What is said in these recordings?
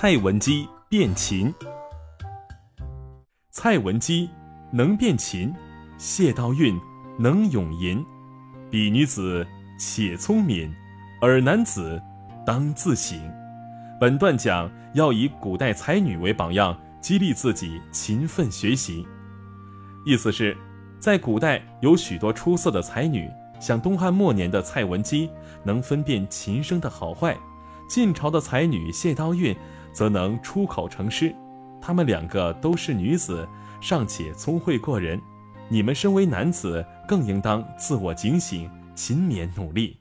蔡文姬变琴。蔡文姬能变琴，谢道韫能咏吟。彼女子且聪明，尔男子当自省。本段讲要以古代才女为榜样，激励自己勤奋学习。意思是，在古代有许多出色的才女，像东汉末年的蔡文姬能分辨琴声的好坏，晋朝的才女谢道韫则能出口成诗。她们两个都是女子，尚且聪慧过人。你们身为男子，更应当自我警醒，勤勉努力。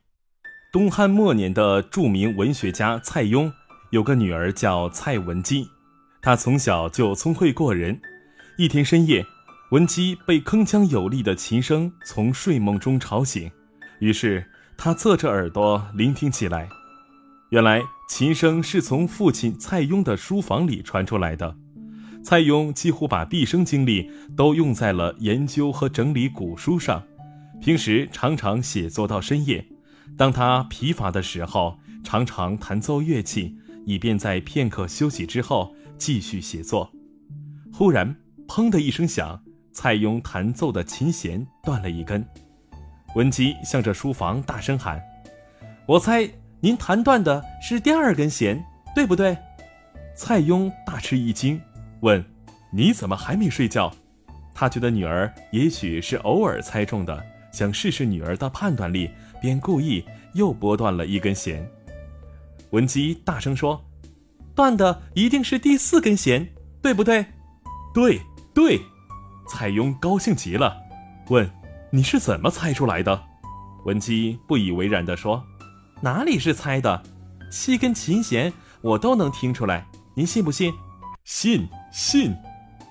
东汉末年的著名文学家蔡邕。有个女儿叫蔡文姬，她从小就聪慧过人。一天深夜，文姬被铿锵有力的琴声从睡梦中吵醒，于是她侧着耳朵聆听起来。原来琴声是从父亲蔡邕的书房里传出来的。蔡邕几乎把毕生精力都用在了研究和整理古书上，平时常常写作到深夜。当他疲乏的时候，常常弹奏乐器。以便在片刻休息之后继续写作。忽然，砰的一声响，蔡邕弹奏的琴弦断了一根。文姬向着书房大声喊：“我猜您弹断的是第二根弦，对不对？”蔡邕大吃一惊，问：“你怎么还没睡觉？”他觉得女儿也许是偶尔猜中的，想试试女儿的判断力，便故意又拨断了一根弦。文姬大声说：“断的一定是第四根弦，对不对？”“对，对。”蔡邕高兴极了，问：“你是怎么猜出来的？”文姬不以为然地说：“哪里是猜的？七根琴弦我都能听出来，您信不信？”“信，信。”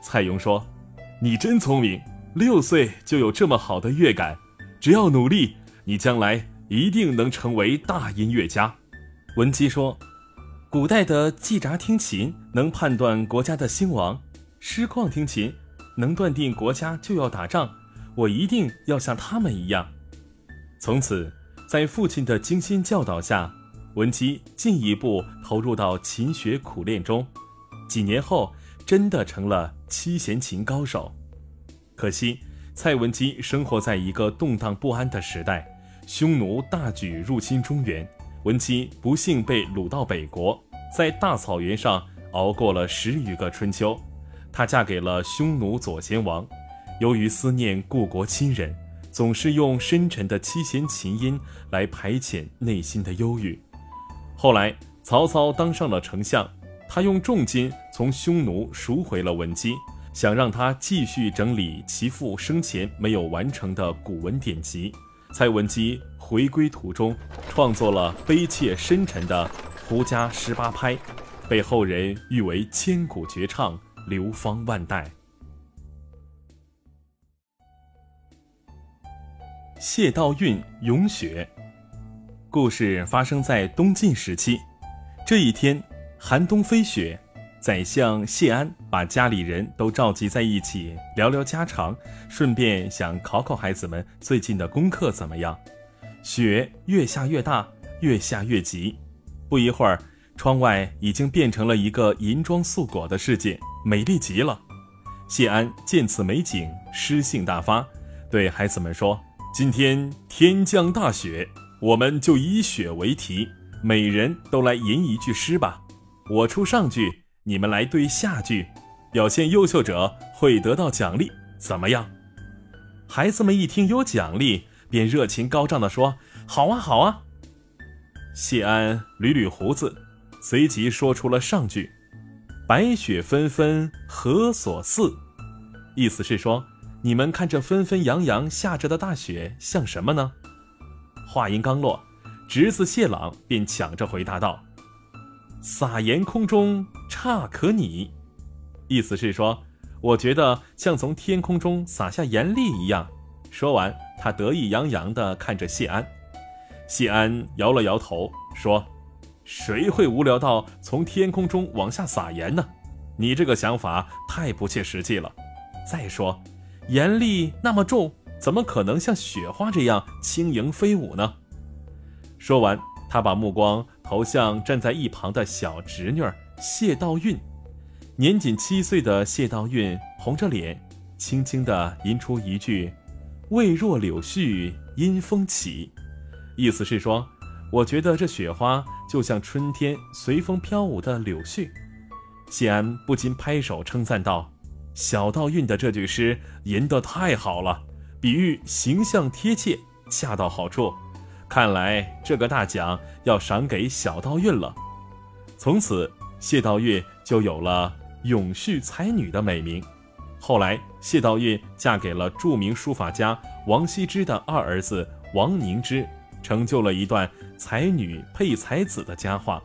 蔡邕说：“你真聪明，六岁就有这么好的乐感，只要努力，你将来一定能成为大音乐家。”文姬说：“古代的季札听琴能判断国家的兴亡，师旷听琴能断定国家就要打仗。我一定要像他们一样。”从此，在父亲的精心教导下，文姬进一步投入到勤学苦练中。几年后，真的成了七弦琴高手。可惜，蔡文姬生活在一个动荡不安的时代，匈奴大举入侵中原。文姬不幸被掳到北国，在大草原上熬过了十余个春秋。她嫁给了匈奴左贤王，由于思念故国亲人，总是用深沉的七弦琴音来排遣内心的忧郁。后来曹操当上了丞相，他用重金从匈奴赎回了文姬，想让他继续整理其父生前没有完成的古文典籍。蔡文姬回归途中，创作了悲切深沉的《胡笳十八拍》，被后人誉为千古绝唱，流芳万代。谢道韫咏雪，故事发生在东晋时期。这一天，寒冬飞雪。宰相谢安把家里人都召集在一起聊聊家常，顺便想考考孩子们最近的功课怎么样。雪越下越大，越下越急，不一会儿，窗外已经变成了一个银装素裹的世界，美丽极了。谢安见此美景，诗兴大发，对孩子们说：“今天天降大雪，我们就以雪为题，每人都来吟一句诗吧。我出上句。”你们来对下句，表现优秀者会得到奖励，怎么样？孩子们一听有奖励，便热情高涨地说：“好啊，好啊！”谢安捋捋胡子，随即说出了上句：“白雪纷纷何所似？”意思是说，你们看这纷纷扬扬下着的大雪像什么呢？话音刚落，侄子谢朗便抢着回答道。撒盐空中差可拟，意思是说，我觉得像从天空中撒下盐粒一样。说完，他得意洋洋地看着谢安。谢安摇了摇头，说：“谁会无聊到从天空中往下撒盐呢？你这个想法太不切实际了。再说，盐粒那么重，怎么可能像雪花这样轻盈飞舞呢？”说完，他把目光。投向站在一旁的小侄女谢道韫。年仅七岁的谢道韫红着脸，轻轻地吟出一句：“未若柳絮因风起。”意思是说，我觉得这雪花就像春天随风飘舞的柳絮。谢安不禁拍手称赞道：“小道韫的这句诗吟得太好了，比喻形象贴切，恰到好处。看来这个大奖要赏给小道韫了。”从此，谢道韫就有了永续才女的美名。后来，谢道韫嫁给了著名书法家王羲之的二儿子王凝之。成就了一段才女配才子的佳话。